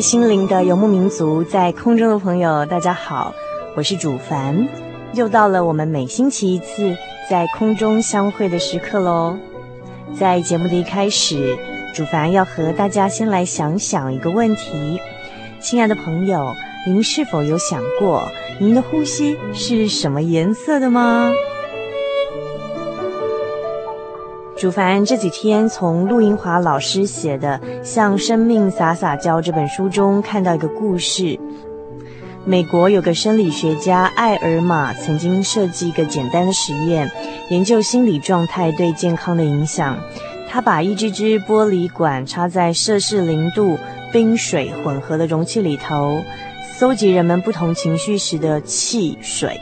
心灵的游牧民族，在空中的朋友，大家好，我是主凡，又到了我们每星期一次在空中相会的时刻喽。在节目的一开始，主凡要和大家先来想想一个问题：亲爱的朋友，您是否有想过，您的呼吸是什么颜色的吗？主凡这几天从陆英华老师写的《向生命撒撒娇》这本书中看到一个故事。美国有个生理学家艾尔玛曾经设计一个简单的实验，研究心理状态对健康的影响。他把一支支玻璃管插在摄氏零度冰水混合的容器里头，搜集人们不同情绪时的气水。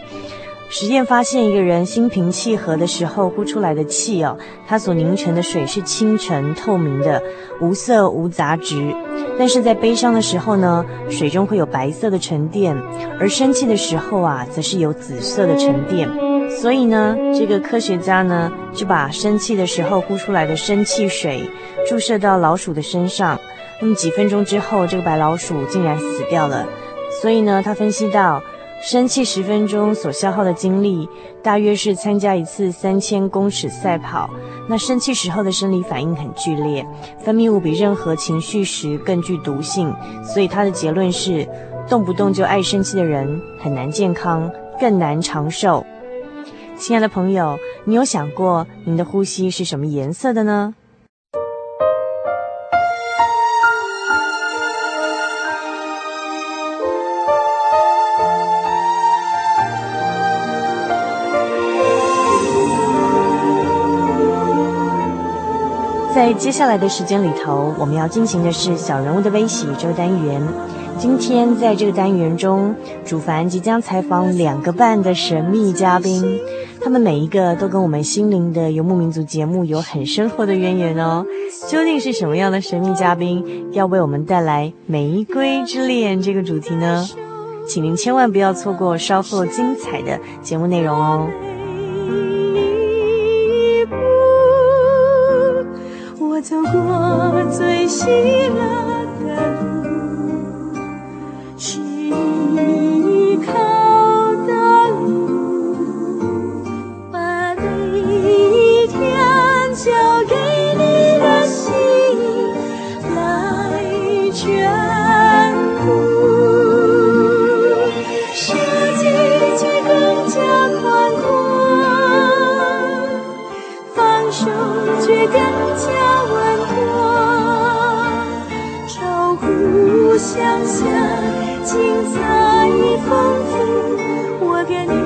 实验发现，一个人心平气和的时候呼出来的气哦，它所凝成的水是清澈透明的，无色无杂质；但是在悲伤的时候呢，水中会有白色的沉淀，而生气的时候啊，则是有紫色的沉淀。所以呢，这个科学家呢，就把生气的时候呼出来的生气水注射到老鼠的身上，那么几分钟之后，这个白老鼠竟然死掉了。所以呢，他分析到。生气十分钟所消耗的精力，大约是参加一次三千公尺赛跑。那生气时候的生理反应很剧烈，分泌物比任何情绪时更具毒性。所以他的结论是，动不动就爱生气的人很难健康，更难长寿。亲爱的朋友，你有想过您的呼吸是什么颜色的呢？接下来的时间里头，我们要进行的是小人物的悲喜这个单元。今天在这个单元中，主凡即将采访两个半的神秘嘉宾，他们每一个都跟我们心灵的游牧民族节目有很深厚的渊源哦。究竟是什么样的神秘嘉宾要为我们带来《玫瑰之恋》这个主题呢？请您千万不要错过稍后精彩的节目内容哦。走过最熙攘。想象精彩丰富。我给你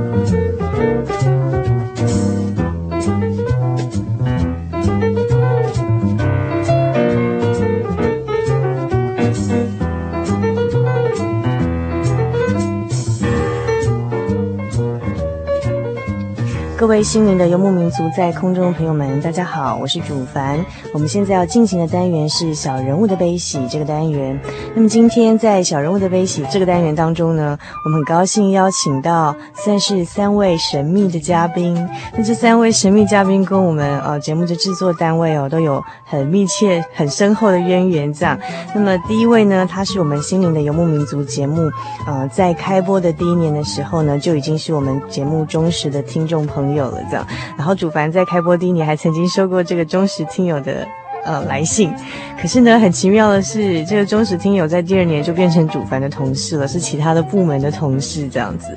心灵的游牧民族，在空中的朋友们，大家好，我是主凡。我们现在要进行的单元是小人物的悲喜这个单元。那么今天在小人物的悲喜这个单元当中呢，我们很高兴邀请到算是三位神秘的嘉宾。那这三位神秘嘉宾跟我们呃节目的制作单位哦都有很密切、很深厚的渊源。这样，那么第一位呢，他是我们心灵的游牧民族节目呃在开播的第一年的时候呢，就已经是我们节目忠实的听众朋友。了这样，然后主凡在开播第一年还曾经收过这个忠实听友的呃来信，可是呢，很奇妙的是，这个忠实听友在第二年就变成主凡的同事了，是其他的部门的同事这样子。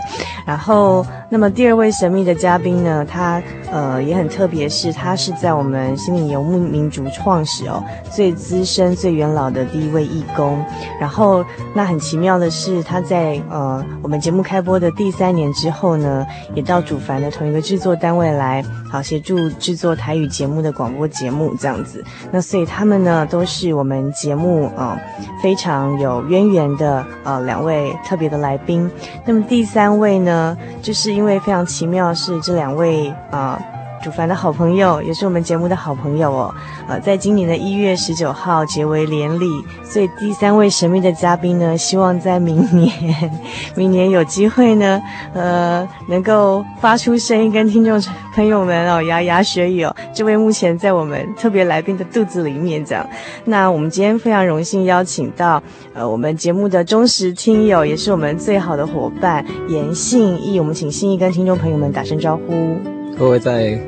然后，那么第二位神秘的嘉宾呢，他呃也很特别，是他是在我们心灵游牧民族创始哦最资深、最元老的第一位义工。然后，那很奇妙的是，他在呃我们节目开播的第三年之后呢，也到主凡的同一个制作单位来，好协助制作台语节目的广播节目这样子。那所以他们呢，都是我们节目啊、非常有渊源的呃两位特别的来宾。那么第三位呢？就是因为非常奇妙是这两位啊。主凡的好朋友，也是我们节目的好朋友哦。呃，在今年的一月十九号结为连理，所以第三位神秘的嘉宾呢，希望在明年，明年有机会呢，呃，能够发出声音跟听众朋友们哦，牙牙学语哦。这位目前在我们特别来宾的肚子里面这样。那我们今天非常荣幸邀请到呃我们节目的忠实听友，也是我们最好的伙伴严信义。我们请信义跟听众朋友们打声招呼。各位在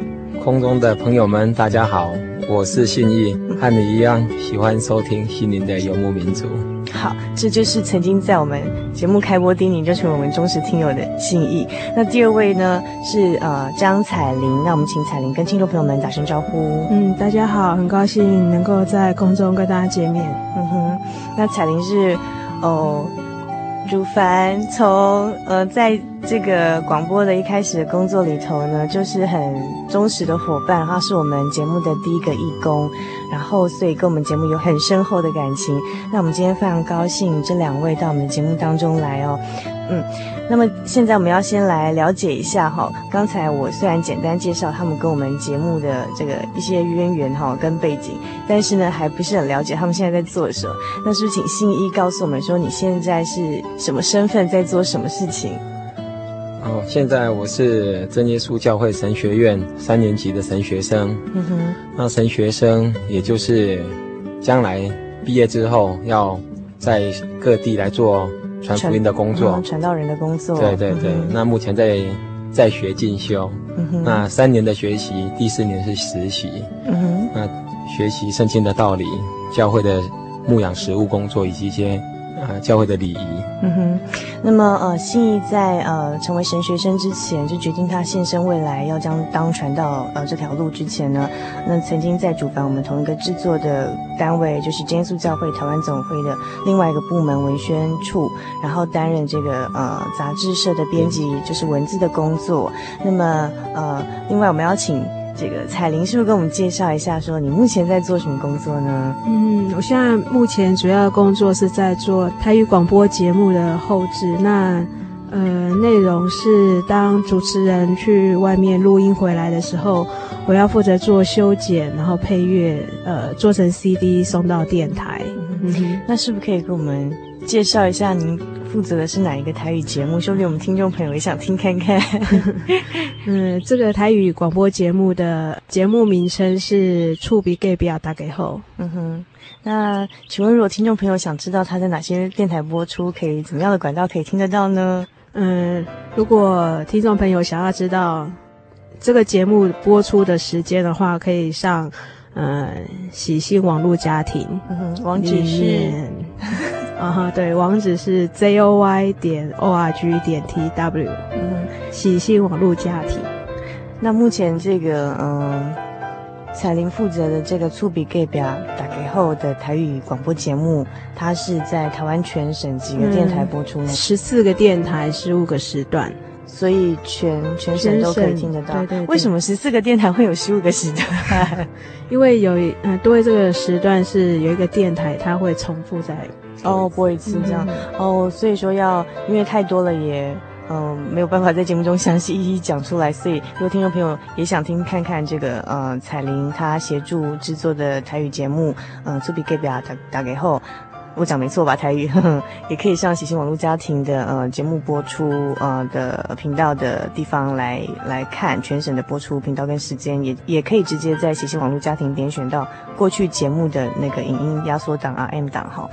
空中的朋友们，大家好，我是信义，和你一样喜欢收听心灵的游牧民族。好，这就是曾经在我们节目开播第一年就成为我们忠实听友的信义。那第二位呢是呃张彩玲，那我们请彩玲跟听众朋友们打声招呼。嗯，大家好，很高兴能够在空中跟大家见面。嗯哼，那彩玲是哦，主凡从呃在。这个广播的一开始的工作里头呢，就是很忠实的伙伴，他是我们节目的第一个义工，然后所以跟我们节目有很深厚的感情。那我们今天非常高兴这两位到我们的节目当中来哦，嗯，那么现在我们要先来了解一下哈，刚才我虽然简单介绍他们跟我们节目的这个一些渊源哈跟背景，但是呢还不是很了解他们现在在做什么。那是不是请信一告诉我们说你现在是什么身份，在做什么事情？哦，现在我是真耶稣教会神学院三年级的神学生。嗯哼，那神学生也就是将来毕业之后要在各地来做传福音的工作，传道人的工作。对对对，嗯、那目前在在学进修。嗯哼，那三年的学习，第四年是实习。嗯哼，那学习圣经的道理，教会的牧养实务工作以及一些。啊，教会的礼仪。嗯哼，那么呃，信义在呃成为神学生之前，就决定他献身未来要将当传道呃这条路之前呢，那曾经在主凡我们同一个制作的单位，就是真耶稣教会台湾总会的另外一个部门文宣处，然后担任这个呃杂志社的编辑，就是文字的工作。那么呃，另外我们要请。这个彩玲是不是跟我们介绍一下，说你目前在做什么工作呢？嗯，我现在目前主要的工作是在做台语广播节目的后置。那呃，内容是当主持人去外面录音回来的时候，我要负责做修剪，然后配乐，呃，做成 CD 送到电台。嗯哼，那是不是可以给我们介绍一下您？负责的是哪一个台语节目？说不定我们听众朋友也想听看看。嗯，这个台语广播节目的节目名称是《厝边隔壁大家好》。嗯哼，那请问，如果听众朋友想知道它在哪些电台播出，可以怎么样的管道可以听得到呢？嗯，如果听众朋友想要知道这个节目播出的时间的话，可以上嗯喜信网络家庭。嗯哼，网址是。啊哈，对，网址是 z o y 点 o r g 点 t w，嗯，喜信网络家庭。那目前这个嗯，彩玲负责的这个触笔盖表打给后的台语广播节目，它是在台湾全省几个电台播出呢？十四个电台，十五个时段，所以全全省都可以听得到。对，对对。为什么十四个电台会有十五个时段？因为有嗯，对这个时段是有一个电台，它会重复在。哦，播一次这样，嗯、哦，所以说要因为太多了也，嗯、呃，没有办法在节目中详细一一讲出来，所以如果听众朋友也想听看看这个，呃，彩玲她协助制作的台语节目，嗯、呃，厝边隔壁打大家好。我讲没错吧？台语呵呵 也可以上喜新网络家庭的呃节目播出呃的频道的地方来来看全省的播出频道跟时间，也也可以直接在喜新网络家庭点选到过去节目的那个影音压缩档啊 M 档哈。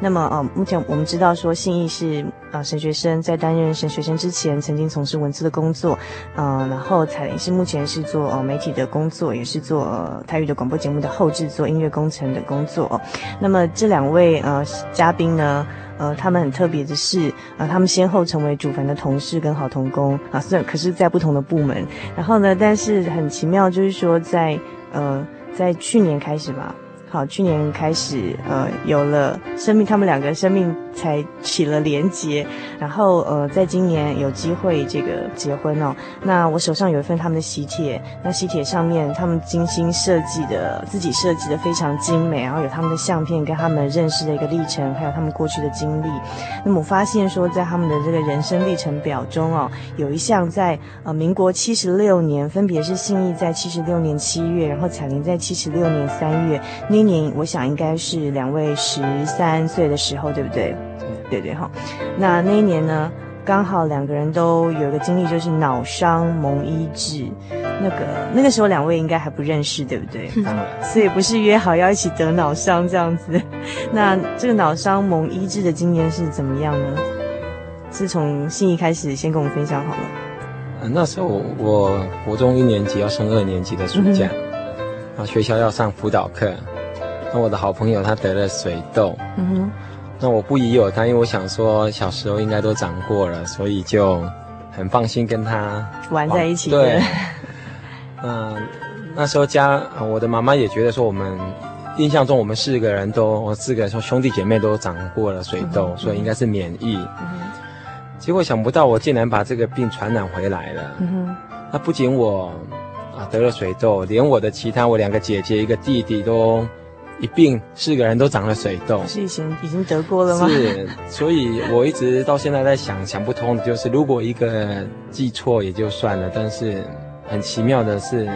那么呃目前我们知道说信义是呃神学生，在担任神学生之前曾经从事文字的工作，呃然后彩玲是目前是做呃媒体的工作，也是做、呃、台语的广播节目的后制作音乐工程的工作。那么这两位呃。嘉宾呢，呃，他们很特别的是，呃，他们先后成为主凡的同事跟好同工啊，虽然可是在不同的部门，然后呢，但是很奇妙，就是说在呃，在去年开始吧。好，去年开始，呃，有了生命，他们两个生命才起了连结，然后，呃，在今年有机会这个结婚哦。那我手上有一份他们的喜帖，那喜帖上面他们精心设计的，自己设计的非常精美，然后有他们的相片跟他们认识的一个历程，还有他们过去的经历。那么我发现说，在他们的这个人生历程表中哦，有一项在呃民国七十六年，分别是信义在七十六年七月，然后彩玲在七十六年三月。那年我想应该是两位十三岁的时候，对不对？对对哈。那那一年呢，刚好两个人都有一个经历，就是脑伤蒙医治。那个那个时候两位应该还不认识，对不对？所以不是约好要一起得脑伤这样子。那这个脑伤蒙医治的经验是怎么样呢？是从信义开始先跟我们分享好了。呃，那时候我国中一年级要升二年级的暑假，然后学校要上辅导课。那我的好朋友他得了水痘，嗯哼，那我不疑有他，因为我想说小时候应该都长过了，所以就很放心跟他玩在一起。对，嗯，那时候家我的妈妈也觉得说我们印象中我们四个人都我四个人说兄弟姐妹都长过了水痘，嗯、所以应该是免疫。结果想不到我竟然把这个病传染回来了。嗯哼，那不仅我啊得了水痘，连我的其他我两个姐姐一个弟弟都。一病四个人都长了水痘，是已经已经得过了吗？是，所以我一直到现在在想，想不通的就是，如果一个记错也就算了，但是很奇妙的是，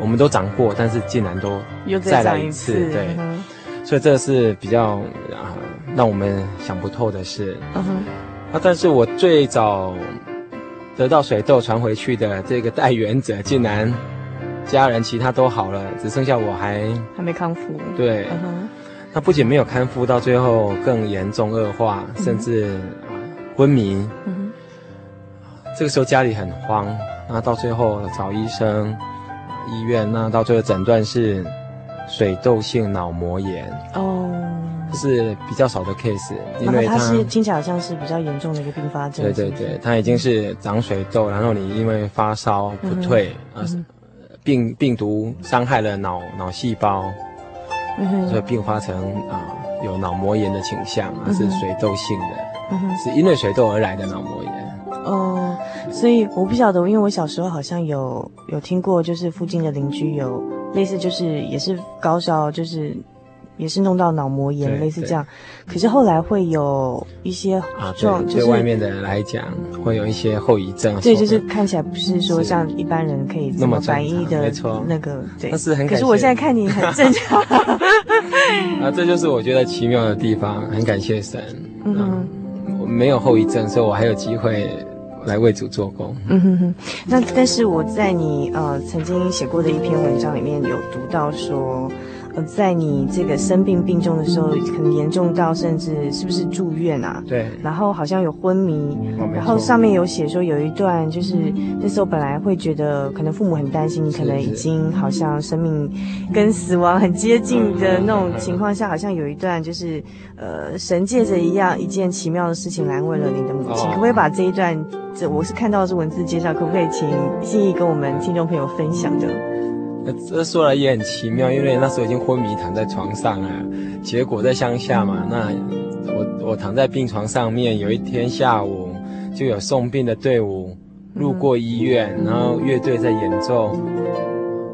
我们都长过，但是竟然都又再来一次，一次对，嗯、所以这是比较啊让我们想不透的事。嗯哼，啊，但是我最早得到水痘传回去的这个带源者，竟然家人其他都好了，只剩下我还还没康复。对，嗯，那不仅没有康复，到最后更严重恶化，甚至昏迷。这个时候家里很慌，那到最后找医生、医院，那到最后诊断是水痘性脑膜炎。哦。是比较少的 case，因为它是听起来好像是比较严重的一个并发症。对对对，它已经是长水痘，然后你因为发烧不退，啊，病病毒伤害了脑脑细胞，所以并发成啊有脑膜炎的倾向，是水痘性的，是因为水痘而来的脑膜炎。哦，所以我不晓得，因为我小时候好像有有听过，就是附近的邻居有类似，就是也是高烧，就是。也是弄到脑膜炎，类似这样，可是后来会有一些状，就是对外面的人来讲，会有一些后遗症。对，就是看起来不是说像一般人可以那么反应的，没错，那个对。但是很，可是我现在看你很正常。啊，这就是我觉得奇妙的地方，很感谢神。嗯，我没有后遗症，所以我还有机会来为主做工。嗯哼哼。那但是我在你呃曾经写过的一篇文章里面有读到说。在你这个生病病重的时候，很严重到甚至是不是住院啊？对。然后好像有昏迷，然后上面有写说有一段就是那时候本来会觉得可能父母很担心你，可能已经好像生命跟死亡很接近的那种情况下，好像有一段就是呃神借着一样一件奇妙的事情来安慰了你的母亲。可不可以把这一段这我是看到的是文字介绍，可不可以请信义跟我们听众朋友分享的？这说来也很奇妙，因为那时候已经昏迷躺在床上了。结果在乡下嘛，那我我躺在病床上面，有一天下午就有送病的队伍路过医院，嗯、然后乐队在演奏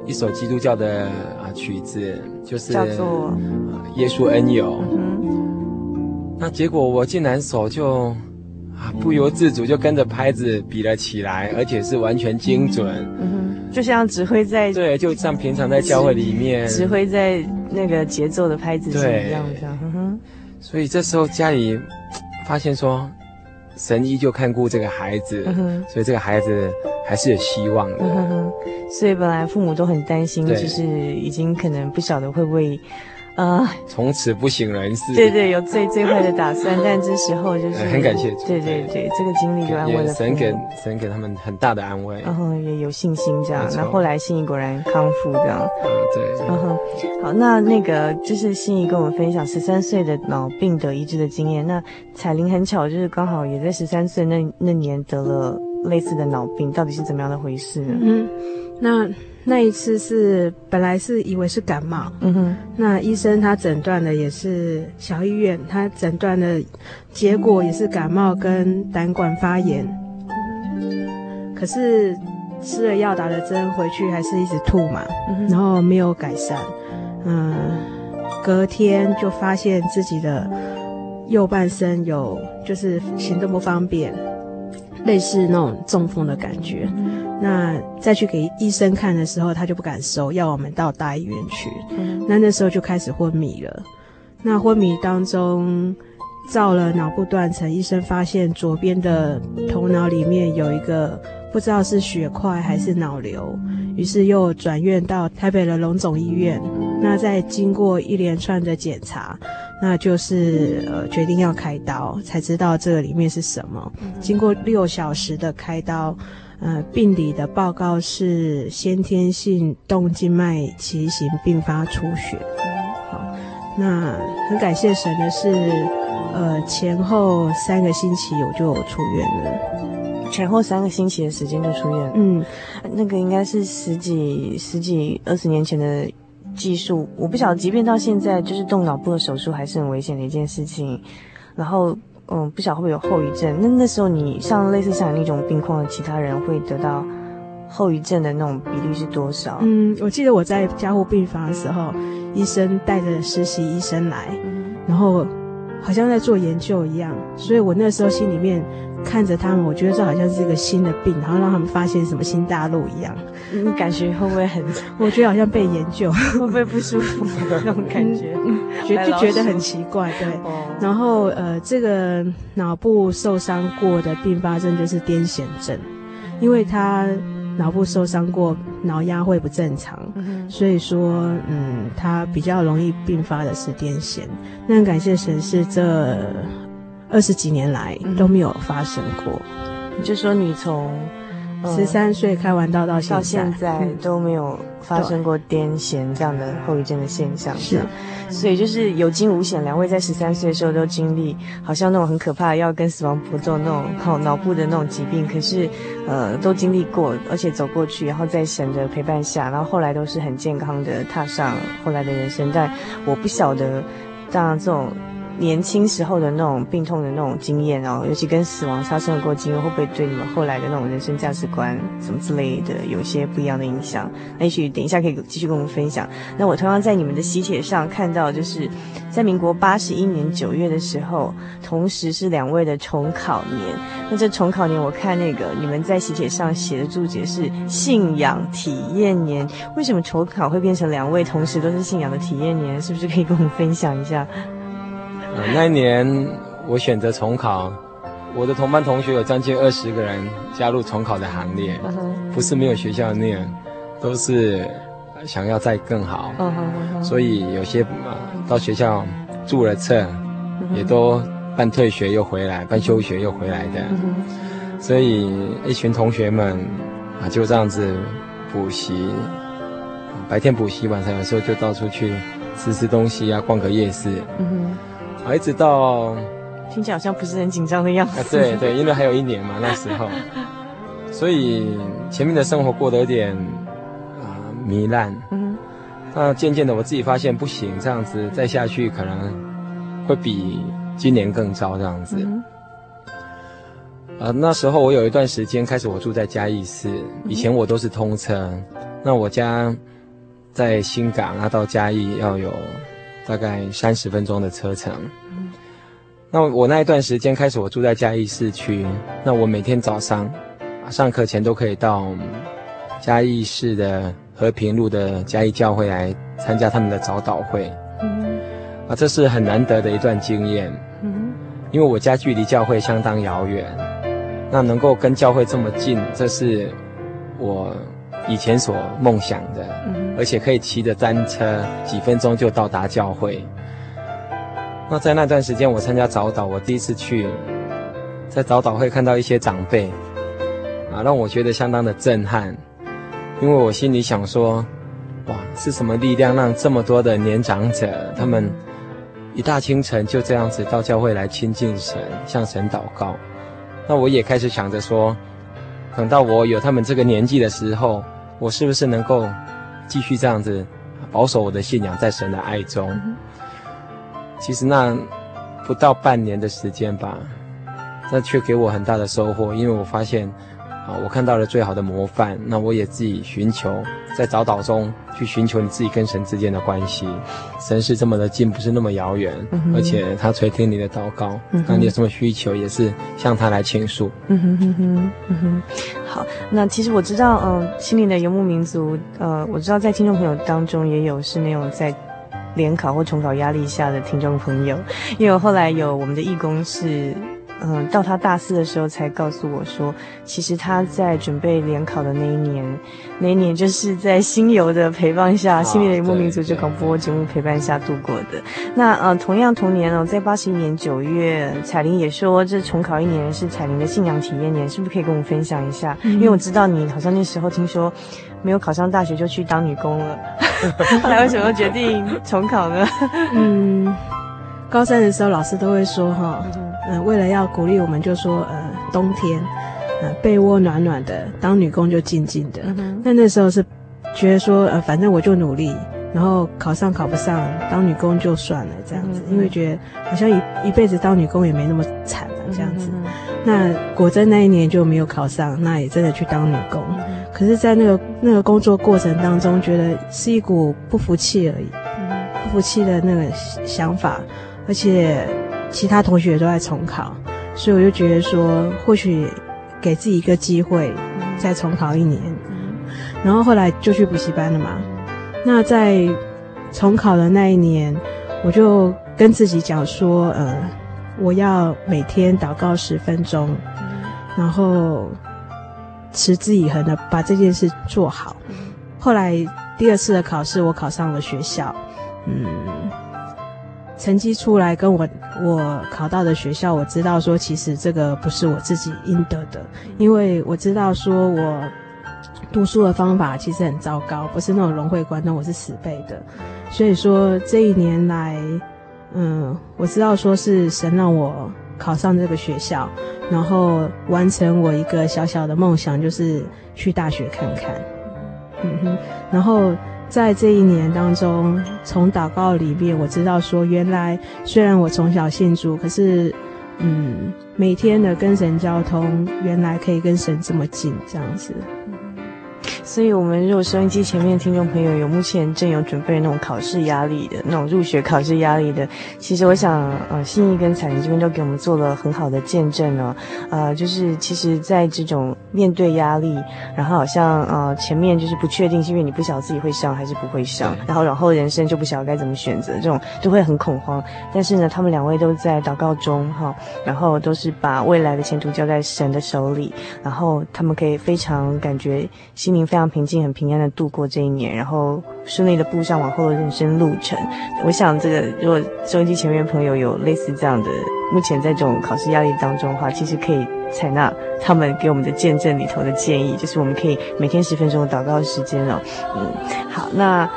一首基督教的啊曲子，就是叫做《耶稣恩友》。嗯、那结果我竟然手就啊不由自主就跟着拍子比了起来，而且是完全精准。嗯就像指挥在对，就像平常在教会里面指挥在那个节奏的拍子上一样，这样。哼。所以这时候家里发现说，神依旧看顾这个孩子，所以这个孩子还是有希望的。所以本来父母都很担心，就是已经可能不晓得会不会。啊！从此不省人事。对对，有最最坏的打算，但这时候就是很感谢。对对对，这个经历就安慰了神给神给他们很大的安慰，然后也有信心这样。那后来信义果然康复这样。嗯，对。嗯哼，好，那那个就是信义跟我们分享十三岁的脑病得医治的经验。那彩玲很巧，就是刚好也在十三岁那那年得了类似的脑病，到底是怎么样的回事呢？嗯，那。那一次是本来是以为是感冒，嗯哼，那医生他诊断的也是小医院，他诊断的结果也是感冒跟胆管发炎，可是吃了药打了针回去还是一直吐嘛，嗯，然后没有改善，嗯，隔天就发现自己的右半身有就是行动不方便，类似那种中风的感觉。那再去给医生看的时候，他就不敢收，要我们到大医院去。嗯、那那时候就开始昏迷了。那昏迷当中，照了脑部断层，医生发现左边的头脑里面有一个不知道是血块还是脑瘤，于是又转院到台北的龙总医院。那再经过一连串的检查，那就是呃决定要开刀，才知道这个里面是什么。经过六小时的开刀。呃，病理的报告是先天性动静脉畸形并发出血。好，那很感谢神的是，呃，前后三个星期我就出院了。前后三个星期的时间就出院。嗯，那个应该是十几、十几、二十年前的技术，我不晓得，即便到现在，就是动脑部的手术还是很危险的一件事情。然后。嗯，不晓得会不会有后遗症？那那时候你像类似像那种病况的其他人会得到后遗症的那种比例是多少？嗯，我记得我在加护病房的时候，医生带着实习医生来，然后好像在做研究一样，所以我那时候心里面。看着他们，我觉得这好像是一个新的病，然后让他们发现什么新大陆一样。你感觉会不会很？我觉得好像被研究，会不会不舒服那种感觉？觉就觉得很奇怪，对。然后呃，这个脑部受伤过的并发症就是癫痫症。因为他脑部受伤过，脑压会不正常，嗯、所以说，嗯，他比较容易并发的是癫痫。那很感谢神，是这二十几年来都没有发生过。你就说你从十三岁开完刀到现在，到现在都没有发生过癫痫这样的后遗症的现象，是。所以就是有惊无险，两位在十三岁的时候都经历，好像那种很可怕要跟死亡搏斗那种好脑部的那种疾病，可是呃都经历过，而且走过去，然后在神的陪伴下，然后后来都是很健康的踏上后来的人生。但我不晓得，当然这种。年轻时候的那种病痛的那种经验哦，尤其跟死亡发生过经验，会不会对你们后来的那种人生价值观什么之类的有一些不一样的影响？那也许等一下可以继续跟我们分享。那我同样在你们的喜帖上看到，就是在民国八十一年九月的时候，同时是两位的重考年。那这重考年，我看那个你们在喜帖上写的注解是信仰体验年，为什么重考会变成两位同时都是信仰的体验年？是不是可以跟我们分享一下？呃，那一年我选择重考，我的同班同学有将近二十个人加入重考的行列，不是没有学校念，都是想要再更好，所以有些到学校注了册，也都办退学又回来，办休学又回来的，所以一群同学们啊就这样子补习，白天补习，晚上有时候就到处去吃吃东西啊，逛个夜市。啊，一直到听起来好像不是很紧张的样子。啊，对对，因为还有一年嘛，那时候，所以前面的生活过得有点啊糜烂。嗯，那渐渐的我自己发现不行，这样子再下去可能会比今年更糟这样子。嗯。啊，那时候我有一段时间开始我住在嘉义市，以前我都是通车，那我家在新港，那到嘉义要有。大概三十分钟的车程。那我那一段时间开始，我住在嘉义市区。那我每天早上上课前都可以到嘉义市的和平路的嘉义教会来参加他们的早祷会。啊，这是很难得的一段经验。因为我家距离教会相当遥远，那能够跟教会这么近，这是我以前所梦想的。而且可以骑着单车几分钟就到达教会。那在那段时间，我参加早祷，我第一次去，在早祷会看到一些长辈，啊，让我觉得相当的震撼。因为我心里想说，哇，是什么力量让这么多的年长者，他们一大清晨就这样子到教会来亲近神，向神祷告。那我也开始想着说，等到我有他们这个年纪的时候，我是不是能够。继续这样子保守我的信仰，在神的爱中。其实那不到半年的时间吧，那却给我很大的收获，因为我发现啊，我看到了最好的模范。那我也自己寻求，在早祷中去寻求你自己跟神之间的关系。神是这么的近，不是那么遥远，而且他垂听你的祷告。那你有什么需求，也是向他来倾诉。嗯哼哼哼，嗯哼。好，那其实我知道，嗯、呃，心灵的游牧民族，呃，我知道在听众朋友当中也有是那种在联考或重考压力下的听众朋友，因为我后来有我们的义工是。嗯，到他大四的时候才告诉我说，其实他在准备联考的那一年，那一年就是在星游的陪伴下，哦、心灵的游牧民族这广播节目陪伴下度过的。那呃，同样同年哦，在八十一年九月，彩玲也说这重考一年是彩玲的信仰体验年，是不是可以跟我们分享一下？嗯、因为我知道你好像那时候听说没有考上大学就去当女工了，后来为什么决定重考呢？嗯，高三的时候老师都会说哈。嗯、呃，为了要鼓励我们，就说呃，冬天，呃，被窝暖暖的，当女工就静静的。那、嗯、那时候是觉得说，呃，反正我就努力，然后考上考不上，当女工就算了这样子，嗯、因为觉得好像一一辈子当女工也没那么惨了这样子。嗯、那果真那一年就没有考上，那也真的去当女工。嗯、可是，在那个那个工作过程当中，觉得是一股不服气而已，嗯、不服气的那个想法，而且。其他同学都在重考，所以我就觉得说，或许给自己一个机会，再重考一年。然后后来就去补习班了嘛。那在重考的那一年，我就跟自己讲说，呃，我要每天祷告十分钟，然后持之以恒的把这件事做好。后来第二次的考试，我考上了学校，嗯，成绩出来跟我我考到的学校，我知道说其实这个不是我自己应得的，因为我知道说我读书的方法其实很糟糕，不是那种融会贯通，我是死背的。所以说这一年来，嗯，我知道说是神让我考上这个学校，然后完成我一个小小的梦想，就是去大学看看。嗯哼，然后在这一年当中，从祷告里面我知道说，原来虽然我从小信主，可是，嗯，每天的跟神交通，原来可以跟神这么近，这样子。所以，我们如果收音机前面听众朋友有目前正有准备那种考试压力的那种入学考试压力的，其实我想，呃，信义跟彩玲这边都给我们做了很好的见证哦，呃，就是其实在这种面对压力，然后好像呃前面就是不确定，是因为你不晓得自己会上还是不会上，然后然后人生就不晓得该怎么选择，这种都会很恐慌。但是呢，他们两位都在祷告中哈，然后都是把未来的前途交在神的手里，然后他们可以非常感觉心灵非常。平静、很平安的度过这一年，然后顺利的步上往后的人生路程。我想，这个如果收音机前面朋友有类似这样的，目前在这种考试压力当中的话，其实可以采纳他们给我们的见证里头的建议，就是我们可以每天十分钟的祷告时间哦。嗯，好，那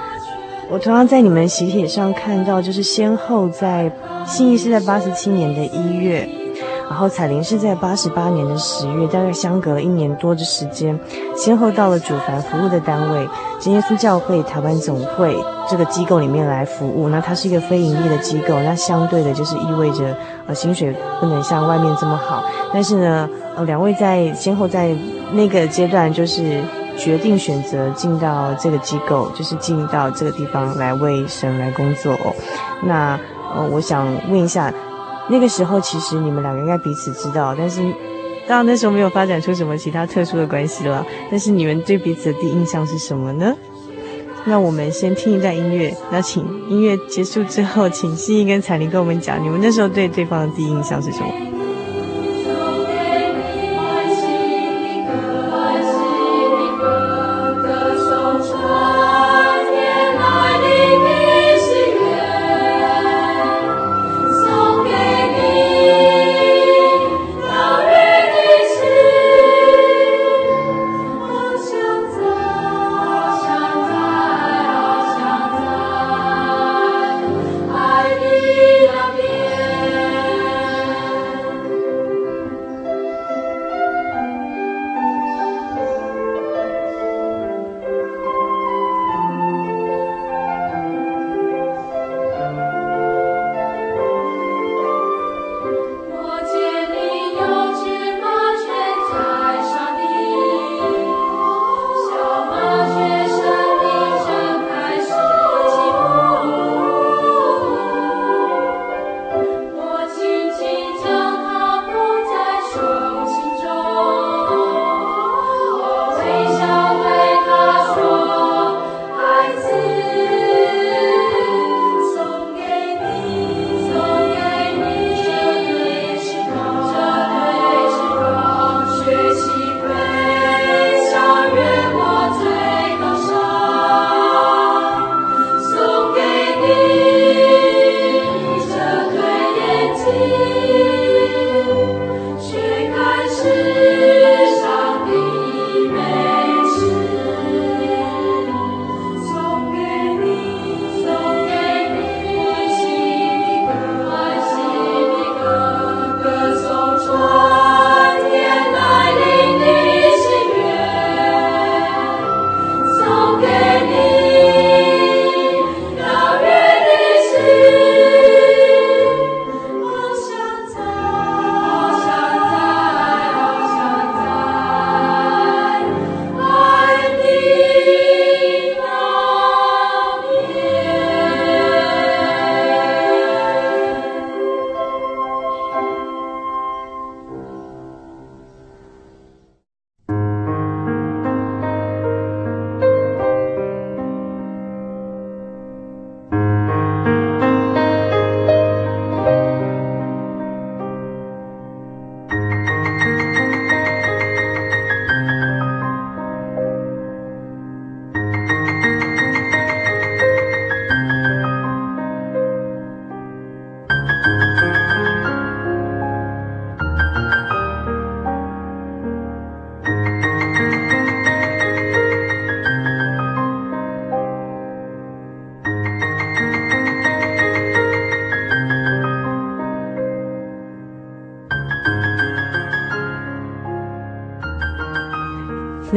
我同样在你们喜帖上看到，就是先后在信义是在八十七年的一月。然后彩玲是在八十八年的十月，大概相隔了一年多的时间，先后到了主凡服务的单位真耶稣教会台湾总会这个机构里面来服务。那它是一个非盈利的机构，那相对的就是意味着呃薪水不能像外面这么好。但是呢，呃两位在先后在那个阶段就是决定选择进到这个机构，就是进到这个地方来为神来工作哦。那呃我想问一下。那个时候，其实你们两个应该彼此知道，但是当然那时候没有发展出什么其他特殊的关系了。但是你们对彼此的第一印象是什么呢？那我们先听一段音乐，那请音乐结束之后，请心怡跟彩玲跟我们讲，你们那时候对对方的第一印象是什么？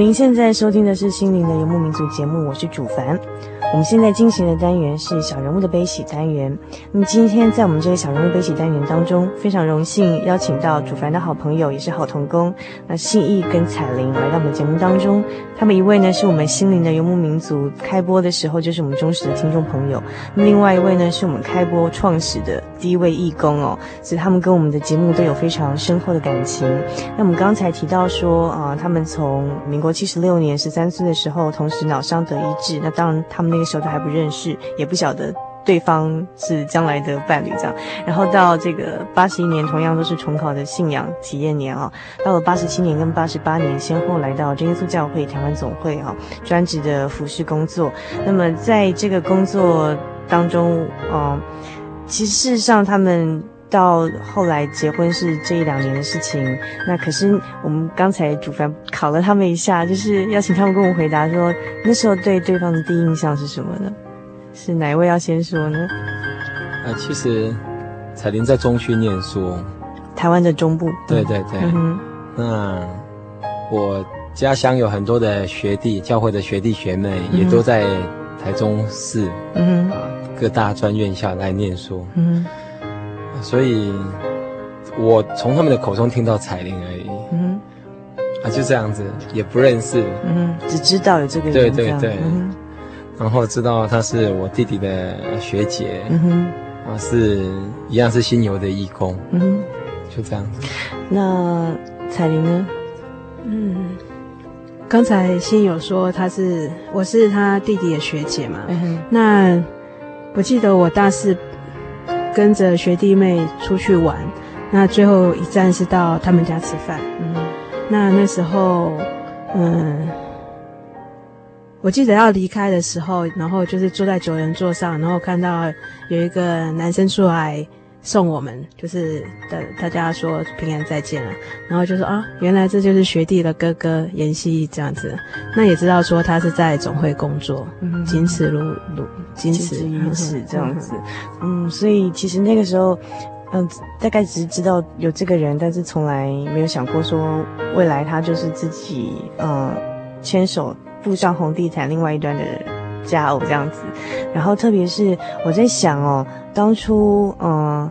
您现在收听的是《心灵的游牧民族》节目，我是主凡。我们现在进行的单元是小人物的悲喜单元。那么今天在我们这个小人物悲喜单元当中，非常荣幸邀请到主凡的好朋友，也是好童工，那信义跟彩玲来到我们节目当中。他们一位呢是我们心灵的游牧民族开播的时候就是我们忠实的听众朋友，另外一位呢是我们开播创始的第一位义工哦，所以他们跟我们的节目都有非常深厚的感情。那我们刚才提到说啊、他们从民国七十六年十三岁的时候，同时脑伤得医治，那当然他们那个时候都还不认识，也不晓得对方是将来的伴侣这样。然后到这个八十一年，同样都是重考的信仰体验年啊。到了八十七年跟八十八年，先后来到真耶稣教会台湾总会啊，专职的服事工作。那么在这个工作当中，嗯、其实事实上他们。到后来结婚是这一两年的事情，那可是我们刚才主凡考了他们一下，就是要请他们跟我回答说，那时候对对方的第一印象是什么呢？是哪一位要先说呢？呃，其实彩玲在中区念书，台湾的中部。对对对。嗯。那我家乡有很多的学弟，教会的学弟学妹也都在台中市，嗯各大专院校来念书，嗯哼。所以，我从他们的口中听到彩玲而已。嗯，啊，就这样子，也不认识。嗯，只知道有这个人。对对对。嗯、然后知道她是我弟弟的学姐。嗯哼。啊，是一样是新游的义工。嗯哼，就这样子。那彩玲呢？嗯，刚才新友说她是我是他弟弟的学姐嘛。嗯哼。那我记得我大四。跟着学弟妹出去玩，那最后一站是到他们家吃饭。嗯，那那时候，嗯，我记得要离开的时候，然后就是坐在九人座上，然后看到有一个男生出来。送我们，就是的，大家说平安再见了，然后就说啊，原来这就是学弟的哥哥颜希。义这样子，那也知道说他是在总会工作，嗯，仅此如如仅此于此这样子，嗯，所以其实那个时候，嗯，大概只是知道有这个人，但是从来没有想过说未来他就是自己，嗯，牵手步上红地毯另外一端的佳偶这样子，然后特别是我在想哦，当初嗯。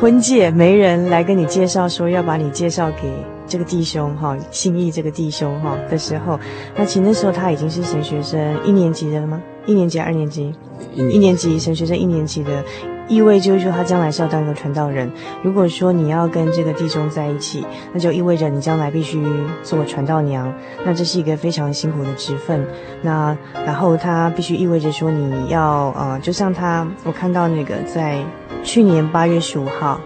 婚介媒人来跟你介绍，说要把你介绍给这个弟兄哈，信义这个弟兄哈的时候，那其实那时候他已经是神学生一年级的了吗？一年级、二年级？一年级神学生一年级的，意味就是说他将来是要当一个传道人。如果说你要跟这个弟兄在一起，那就意味着你将来必须做传道娘，那这是一个非常辛苦的职分。那然后他必须意味着说你要呃，就像他，我看到那个在。去年八月十五号，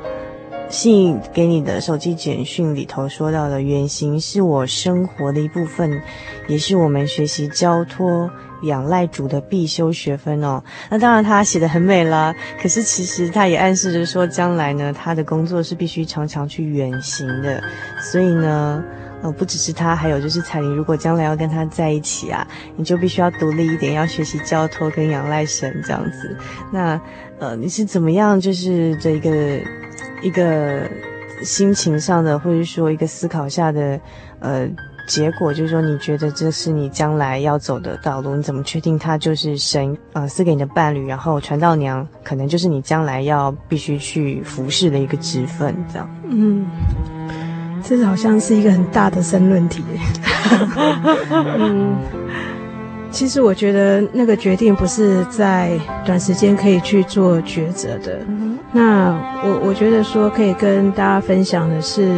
信给你的手机简讯里头说到的远行是我生活的一部分，也是我们学习交托仰赖主的必修学分哦。那当然他写得很美了，可是其实他也暗示着说，将来呢，他的工作是必须常常去远行的，所以呢。呃，不只是他，还有就是彩玲。如果将来要跟他在一起啊，你就必须要独立一点，要学习交托跟仰赖神这样子。那呃，你是怎么样？就是这一个一个心情上的，或者说一个思考下的呃结果，就是说你觉得这是你将来要走的道路？你怎么确定他就是神呃赐给你的伴侣？然后传道娘可能就是你将来要必须去服侍的一个职分，这样。嗯。这好像是一个很大的申论题。嗯，其实我觉得那个决定不是在短时间可以去做抉择的。那我我觉得说可以跟大家分享的是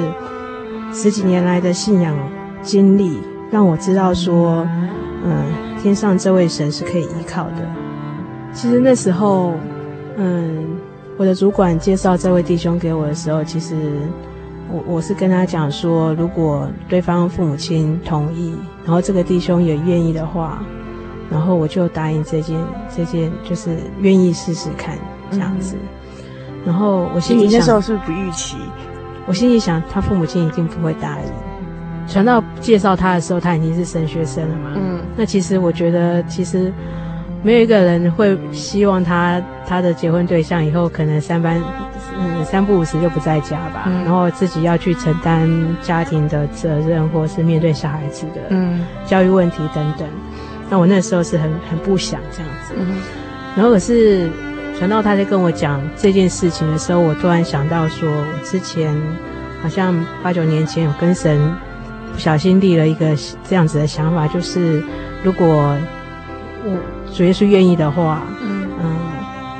十几年来的信仰经历，让我知道说，嗯，天上这位神是可以依靠的。其实那时候，嗯，我的主管介绍这位弟兄给我的时候，其实。我我是跟他讲说，如果对方父母亲同意，然后这个弟兄也愿意的话，然后我就答应这件这件，就是愿意试试看这样子。嗯、然后我心里想，那时候是不是不预期？我心里想，他父母亲一定不会答应。传道介绍他的时候，他已经是神学生了嘛。嗯。那其实我觉得，其实没有一个人会希望他他的结婚对象以后可能三班。嗯三不五时就不在家吧，嗯、然后自己要去承担家庭的责任，或是面对小孩子的嗯教育问题等等。嗯、那我那时候是很很不想这样子，嗯、然后可是传道他在跟我讲这件事情的时候，我突然想到说，我之前好像八九年前有跟神不小心立了一个这样子的想法，就是如果我主耶稣愿意的话，嗯。嗯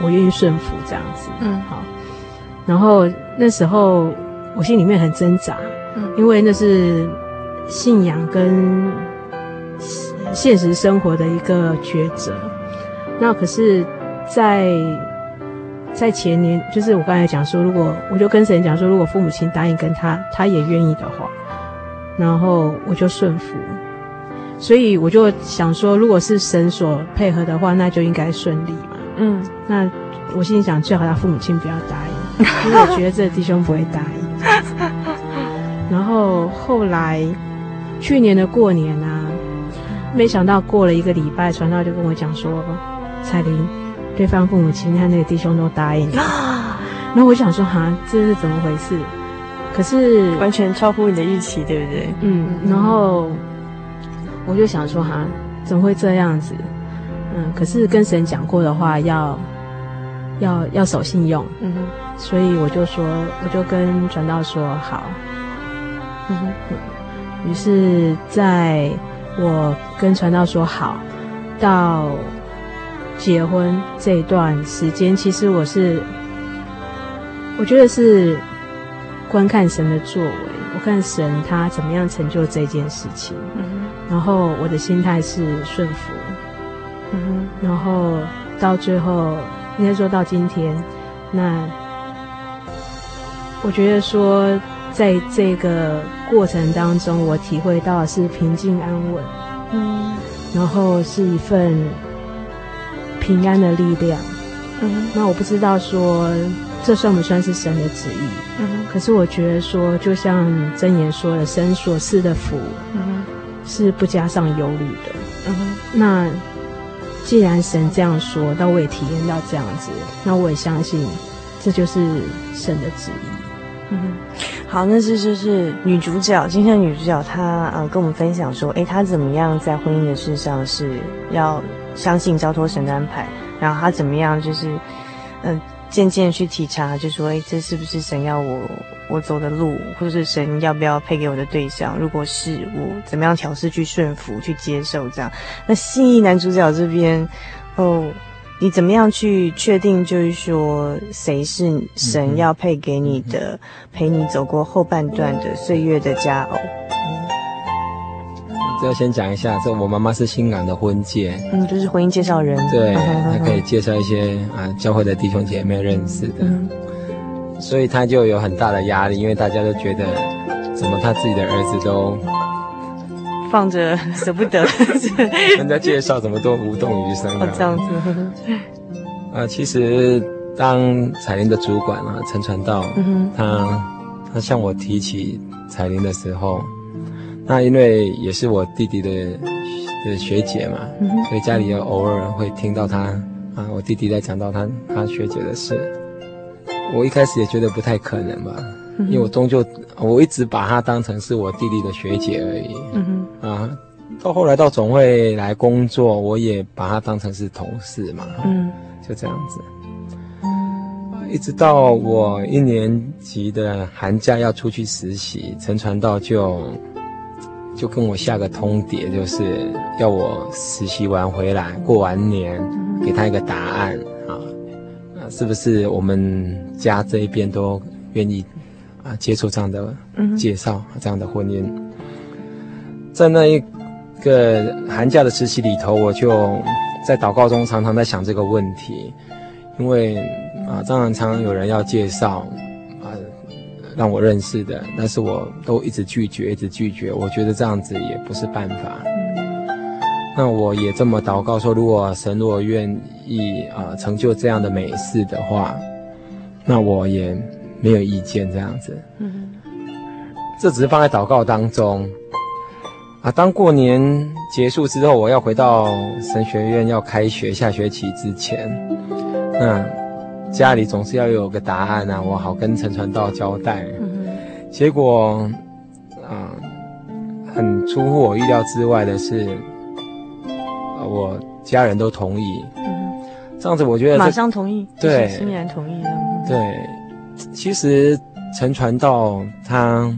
我愿意顺服这样子，嗯，好。然后那时候我心里面很挣扎，嗯，因为那是信仰跟现实生活的一个抉择。那可是在，在在前年，就是我刚才讲说，如果我就跟神讲说，如果父母亲答应跟他，他也愿意的话，然后我就顺服。所以我就想说，如果是神所配合的话，那就应该顺利嘛。嗯，那我心里想，最好他父母亲不要答应，因为我觉得这弟兄不会答应。然后后来去年的过年啊，没想到过了一个礼拜，传道就跟我讲说，彩玲，对方父母亲和那个弟兄都答应了。然后我想说，哈，这是怎么回事？可是完全超乎你的预期，对不对？嗯，然后我就想说，哈，怎么会这样子？嗯，可是跟神讲过的话要，要要守信用，嗯，所以我就说，我就跟传道说好，嗯哼，于是在我跟传道说好，到结婚这一段时间，其实我是，我觉得是观看神的作为，我看神他怎么样成就这件事情，嗯，然后我的心态是顺服。嗯，然后到最后，应该说到今天，那我觉得说，在这个过程当中，我体会到是平静安稳，嗯，然后是一份平安的力量，嗯，那我不知道说这算不算是神的旨意，嗯，可是我觉得说，就像箴言说的，神所赐的福，嗯，是不加上忧虑的，嗯，那。既然神这样说，那我也体验到这样子，那我也相信这就是神的旨意。嗯，好，那这就是女主角，今天的女主角她呃跟我们分享说，诶，她怎么样在婚姻的事上是要相信交托神的安排，然后她怎么样就是嗯。呃渐渐去体察，就说：“哎，这是不是神要我我走的路，或者是神要不要配给我的对象？如果是，我怎么样调试去顺服、去接受？这样。那信义男主角这边，哦，你怎么样去确定，就是说谁是神要配给你的，嗯、陪你走过后半段的岁月的佳偶？”要先讲一下，这我妈妈是新港的婚介，嗯，就是婚姻介绍人，对，她可以介绍一些啊教会的弟兄姐妹认识的，嗯、所以她就有很大的压力，因为大家都觉得，怎么她自己的儿子都放着 舍不得，人家介绍怎么都无动于衷啊，这样子，啊，其实当彩玲的主管啊，陈传道，嗯、他他向我提起彩玲的时候。那因为也是我弟弟的的学姐嘛，嗯、所以家里要偶尔会听到他啊，我弟弟在讲到他他学姐的事。我一开始也觉得不太可能吧，嗯、因为我终究我一直把她当成是我弟弟的学姐而已。嗯啊，到后来到总会来工作，我也把她当成是同事嘛。嗯，就这样子。一直到我一年级的寒假要出去实习，陈传道就。就跟我下个通牒，就是要我实习完回来，过完年，给他一个答案啊，是不是我们家这一边都愿意啊接触这样的介绍，这样的婚姻？在那一个寒假的实习里头，我就在祷告中常常在想这个问题，因为啊，当然常常有人要介绍。让我认识的，但是我都一直拒绝，一直拒绝。我觉得这样子也不是办法。那我也这么祷告说，如果神如果愿意啊、成就这样的美事的话，那我也没有意见这样子。嗯，这只是放在祷告当中。啊，当过年结束之后，我要回到神学院要开学下学期之前，那。家里总是要有个答案啊，我好跟陈传道交代。结果，啊，很出乎我意料之外的是，呃，我家人都同意。嗯这样子我觉得马上同意，对，欣然同意了。对，其实陈传道他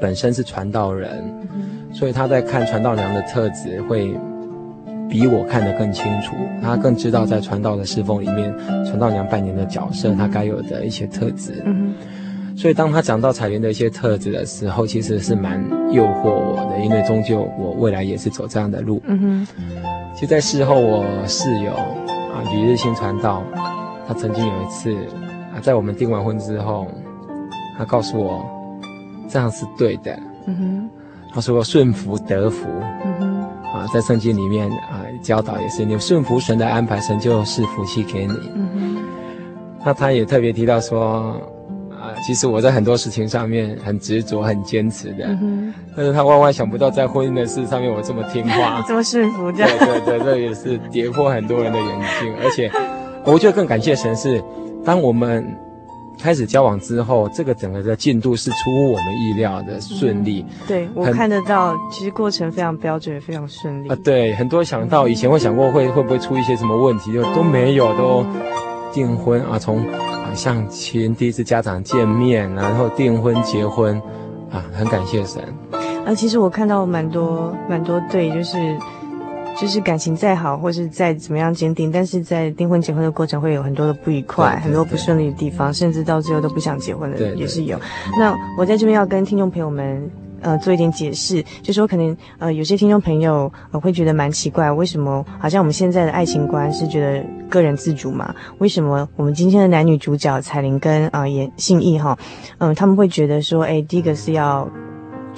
本身是传道人，所以他在看传道娘的特质会。比我看得更清楚，他更知道在传道的侍奉里面，传道娘扮演的角色，他该有的一些特质。嗯，所以当他讲到彩莲的一些特质的时候，其实是蛮诱惑我的，因为终究我未来也是走这样的路。嗯哼，其实，在事后我室友啊，吕日新传道，他曾经有一次啊，在我们订完婚之后，他告诉我，这样是对的。嗯哼，他说顺服得福。嗯哼。啊，在圣经里面啊，教导也是你顺服神的安排，神就是福气给你。嗯哼。那他也特别提到说，啊，其实我在很多事情上面很执着、很坚持的。嗯哼。但是他万万想不到，在婚姻的事上面我这么听话，这么顺服，这样。对对对，这也是跌破很多人的眼镜。而且，我觉得更感谢神是，当我们。开始交往之后，这个整个的进度是出乎我们意料的顺利。嗯、对我看得到，其实过程非常标准，非常顺利。啊，对，很多想到以前会想过会会不会出一些什么问题，就都没有，都订婚啊，从啊相亲第一次家长见面，然后订婚结婚，啊，很感谢神。啊，其实我看到蛮多蛮多对，就是。就是感情再好，或是再怎么样坚定，但是在订婚结婚的过程会有很多的不愉快，很多不顺利的地方，甚至到最后都不想结婚的人也是有。那我在这边要跟听众朋友们呃做一点解释，就说可能呃有些听众朋友呃会觉得蛮奇怪，为什么好像我们现在的爱情观是觉得个人自主嘛？为什么我们今天的男女主角彩玲跟啊严信义哈，嗯、呃、他们会觉得说，哎，第一个是要。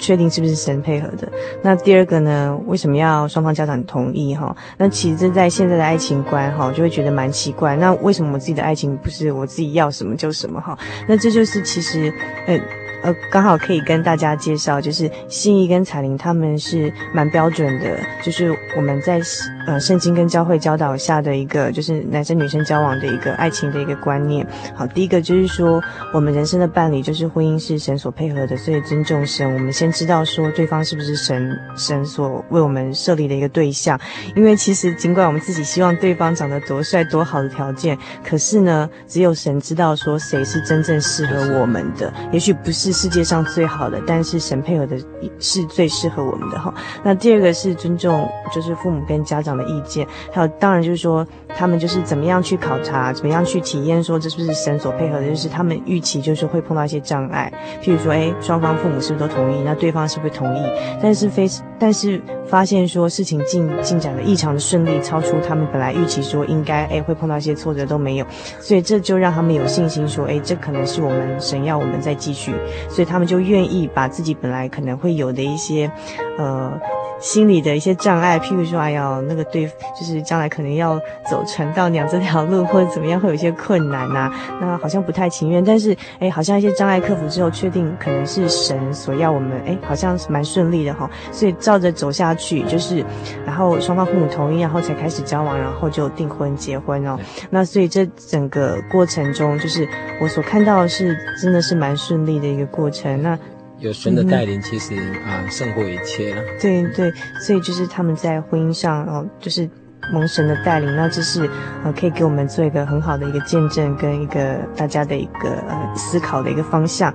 确定是不是神配合的？那第二个呢？为什么要双方家长同意？哈，那其实这在现在的爱情观哈，就会觉得蛮奇怪。那为什么我自己的爱情不是我自己要什么就什么？哈，那这就是其实，呃。呃，刚好可以跟大家介绍，就是信义跟彩玲他们是蛮标准的，就是我们在呃圣经跟教会教导下的一个，就是男生女生交往的一个爱情的一个观念。好，第一个就是说，我们人生的伴侣就是婚姻是神所配合的，所以尊重神。我们先知道说对方是不是神神所为我们设立的一个对象，因为其实尽管我们自己希望对方长得多帅多好的条件，可是呢，只有神知道说谁是真正适合我们的，也许不是。世界上最好的，但是神配合的是最适合我们的哈。那第二个是尊重，就是父母跟家长的意见，还有当然就是说他们就是怎么样去考察，怎么样去体验，说这是不是神所配合的，就是他们预期就是会碰到一些障碍，譬如说，诶，双方父母是不是都同意？那对方是不是同意？但是非，但是发现说事情进进展的异常的顺利，超出他们本来预期说应该诶会碰到一些挫折都没有，所以这就让他们有信心说，诶，这可能是我们神要我们再继续。所以他们就愿意把自己本来可能会有的一些，呃，心理的一些障碍，譬如说，哎呀，那个对，就是将来可能要走传道娘这条路，或者怎么样，会有一些困难呐、那好像不太情愿。但是，哎，好像一些障碍克服之后，确定可能是神所要我们，哎，好像是蛮顺利的哈。所以照着走下去，就是，然后双方父母同意，然后才开始交往，然后就订婚结婚哦。那所以这整个过程中，就是我所看到的是，真的是蛮顺利的一个过程。那有神的带领，其实、嗯、啊胜过一切了。对对，所以就是他们在婚姻上哦，就是蒙神的带领，那这是呃可以给我们做一个很好的一个见证，跟一个大家的一个呃思考的一个方向。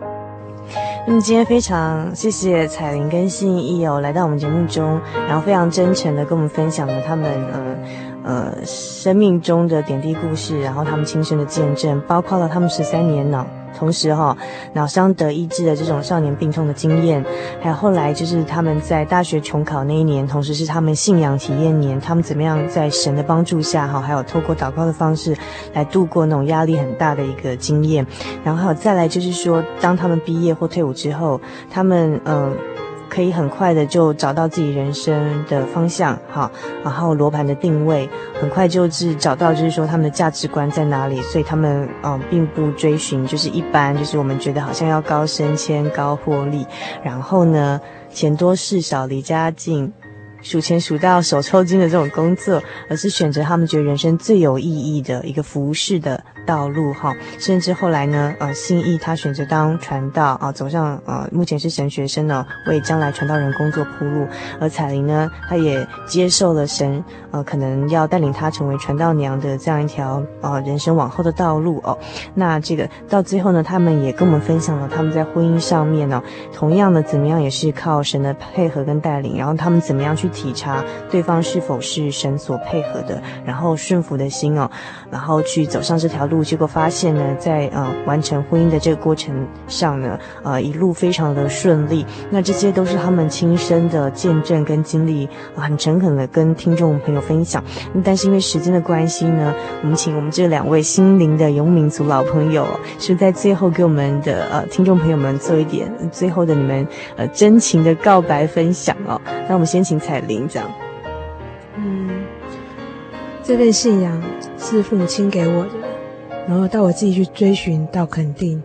那么今天非常谢谢彩玲跟信义哦来到我们节目中，然后非常真诚的跟我们分享了他们呃呃生命中的点滴故事，然后他们亲身的见证，包括了他们十三年呢。同时哈，脑伤得医治的这种少年病痛的经验，还有后来就是他们在大学重考那一年，同时是他们信仰体验年，他们怎么样在神的帮助下哈，还有透过祷告的方式来度过那种压力很大的一个经验，然后还有再来就是说，当他们毕业或退伍之后，他们嗯。呃可以很快的就找到自己人生的方向，哈，然后罗盘的定位，很快就是找到，就是说他们的价值观在哪里，所以他们嗯、并不追寻就是一般，就是我们觉得好像要高升迁、高获利，然后呢，钱多事少、离家近。数钱数到手抽筋的这种工作，而是选择他们觉得人生最有意义的一个服饰的道路哈，甚至后来呢，呃，信义他选择当传道啊，走上呃，目前是神学生呢，为将来传道人工作铺路。而彩玲呢，她也接受了神呃，可能要带领她成为传道娘的这样一条呃人生往后的道路哦。那这个到最后呢，他们也跟我们分享了他们在婚姻上面呢，同样的怎么样也是靠神的配合跟带领，然后他们怎么样去体察对方是否是神所配合的，然后顺服的心哦，然后去走上这条路，结果发现呢，在呃完成婚姻的这个过程上呢，呃一路非常的顺利。那这些都是他们亲身的见证跟经历，很诚恳的跟听众朋友分享。但是因为时间的关系呢，我们请我们这两位心灵的游民族老朋友，是在最后给我们的呃听众朋友们做一点最后的你们呃真情的告白分享哦。那我们先请彩玲讲。这份信仰是父母亲给我的，然后到我自己去追寻到肯定。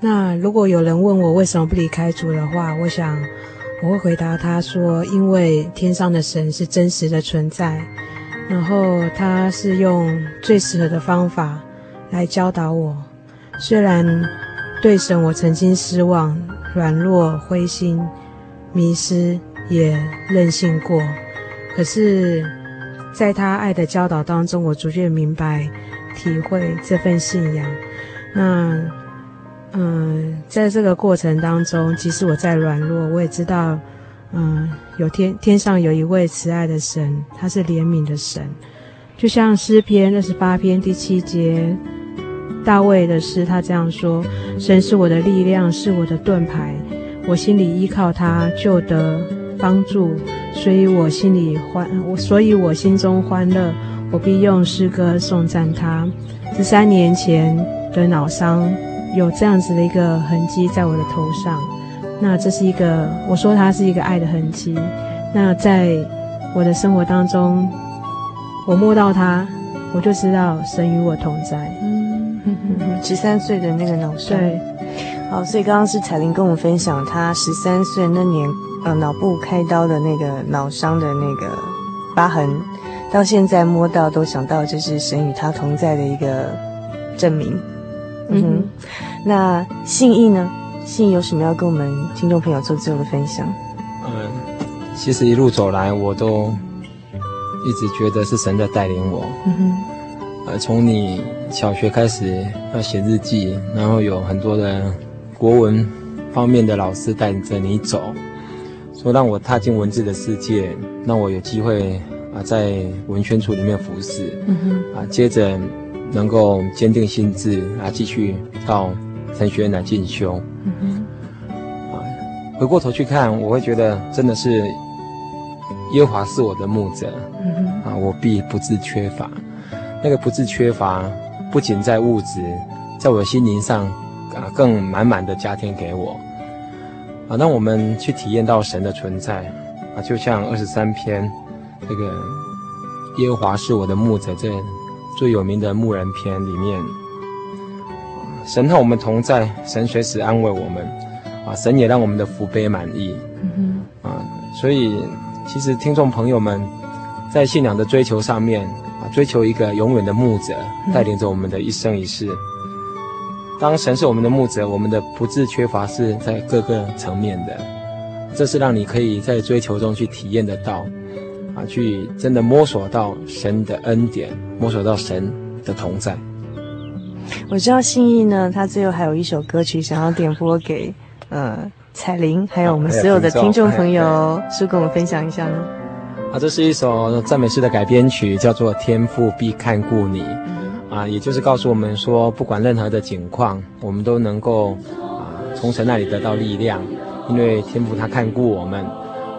那如果有人问我为什么不离开主的话，我想我会回答他说：因为天上的神是真实的存在，然后他是用最适合的方法来教导我。虽然对神我曾经失望、软弱、灰心、迷失，也任性过，可是。在他爱的教导当中，我逐渐明白、体会这份信仰。那，嗯，在这个过程当中，即使我再软弱，我也知道，嗯，有天天上有一位慈爱的神，他是怜悯的神。就像诗篇二十八篇第七节，大卫的诗，他这样说：“神是我的力量，是我的盾牌，我心里依靠他，就得帮助。”所以我心里欢，我所以我心中欢乐，我必用诗歌颂赞他。十三年前的脑伤有这样子的一个痕迹在我的头上，那这是一个，我说它是一个爱的痕迹。那在我的生活当中，我摸到它，我就知道神与我同在。嗯，十三岁的那个脑伤。对，好，所以刚刚是彩玲跟我们分享，她十三岁那年。呃，脑部开刀的那个脑伤的那个疤痕，到现在摸到都想到这是神与他同在的一个证明。嗯哼，那信义呢？信义有什么要跟我们听众朋友做最后的分享？嗯，其实一路走来，我都一直觉得是神在带领我。嗯哼，呃，从你小学开始要写日记，然后有很多的国文方面的老师带着你走。说让我踏进文字的世界，让我有机会啊，在文宣处里面服侍，嗯哼，啊，接着能够坚定心智啊，继续到神学院来进修，嗯哼，啊，回过头去看，我会觉得真的是耶和华是我的牧者，嗯哼，啊，我必不致缺乏。那个不致缺乏，不仅在物质，在我的心灵上啊，更满满的加添给我。啊，让我们去体验到神的存在，啊，就像二十三篇这个耶和华是我的牧者这最有名的牧人篇里面，神和我们同在，神随时安慰我们，啊，神也让我们的福杯满意，啊，所以其实听众朋友们在信仰的追求上面，啊，追求一个永远的牧者，带领着我们的一生一世。当神是我们的牧者，我们的不致缺乏是在各个层面的，这是让你可以在追求中去体验得到，啊，去真的摸索到神的恩典，摸索到神的同在。我知道信义呢，他最后还有一首歌曲想要点播给呃彩玲，还有我们所有的听众朋友，是跟我们分享一下呢？啊，这是一首赞美诗的改编曲，叫做《天父必看顾你》。啊，也就是告诉我们说，不管任何的境况，我们都能够啊从神那里得到力量，因为天父他看顾我们，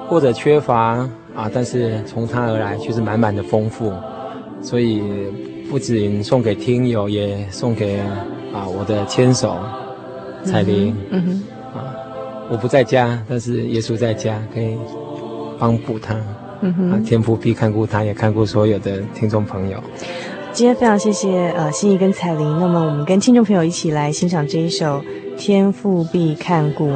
或者缺乏啊，但是从他而来却是满满的丰富，所以不仅送给听友，也送给啊我的牵手彩铃，嗯哼，啊，我不在家，但是耶稣在家，可以帮补他，嗯哼，啊，天父必看顾他，也看顾所有的听众朋友。今天非常谢谢呃心怡跟彩玲，那么我们跟听众朋友一起来欣赏这一首《天父必看顾你》。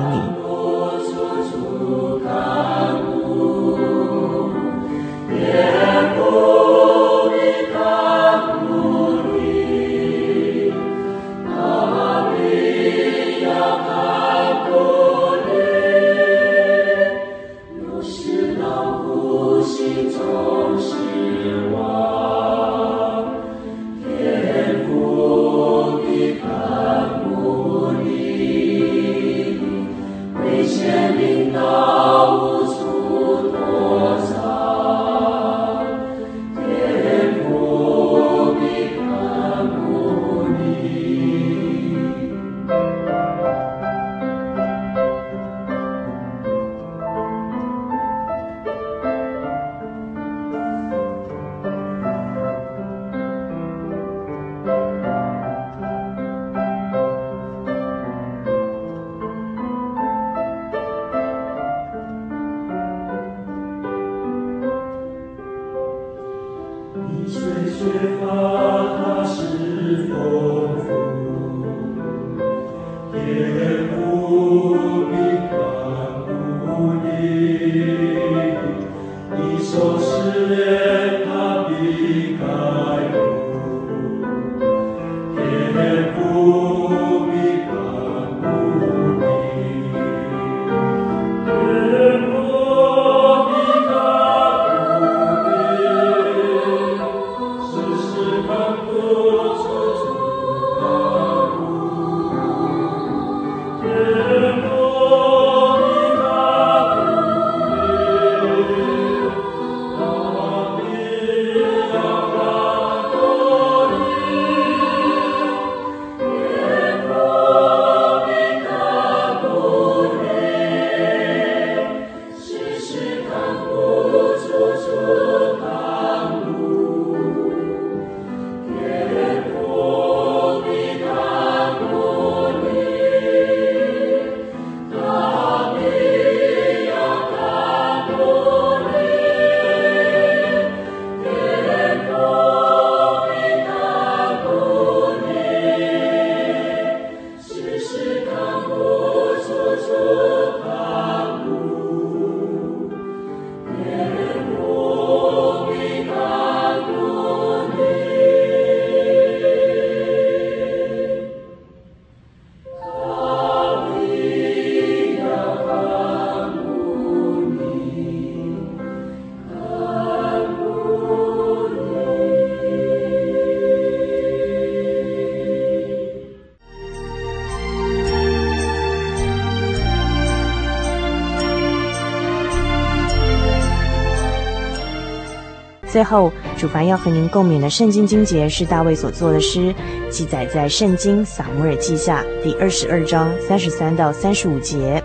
最后，主凡要和您共勉的圣经经节是大卫所作的诗，记载在《圣经撒母耳记下》第二十二章三十三到三十五节。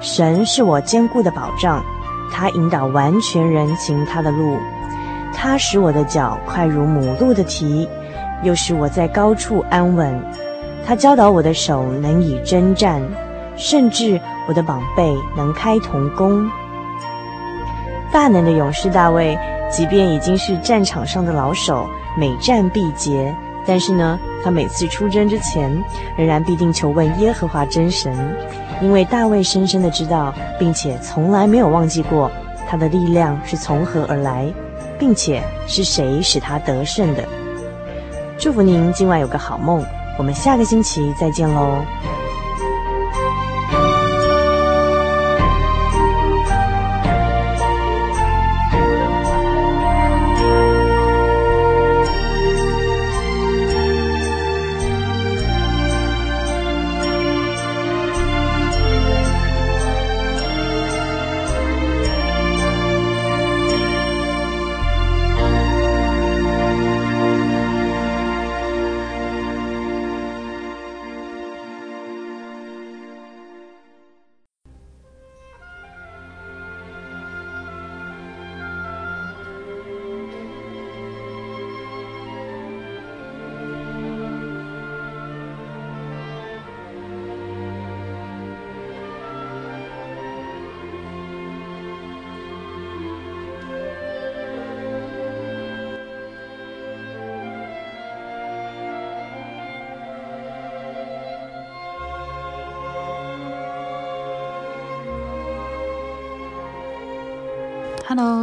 神是我坚固的保障，他引导完全人行他的路，他使我的脚快如母鹿的蹄，又使我在高处安稳。他教导我的手能以征战，甚至我的膀臂能开铜弓。大能的勇士大卫。即便已经是战场上的老手，每战必捷，但是呢，他每次出征之前，仍然必定求问耶和华真神，因为大卫深深的知道，并且从来没有忘记过他的力量是从何而来，并且是谁使他得胜的。祝福您今晚有个好梦，我们下个星期再见喽。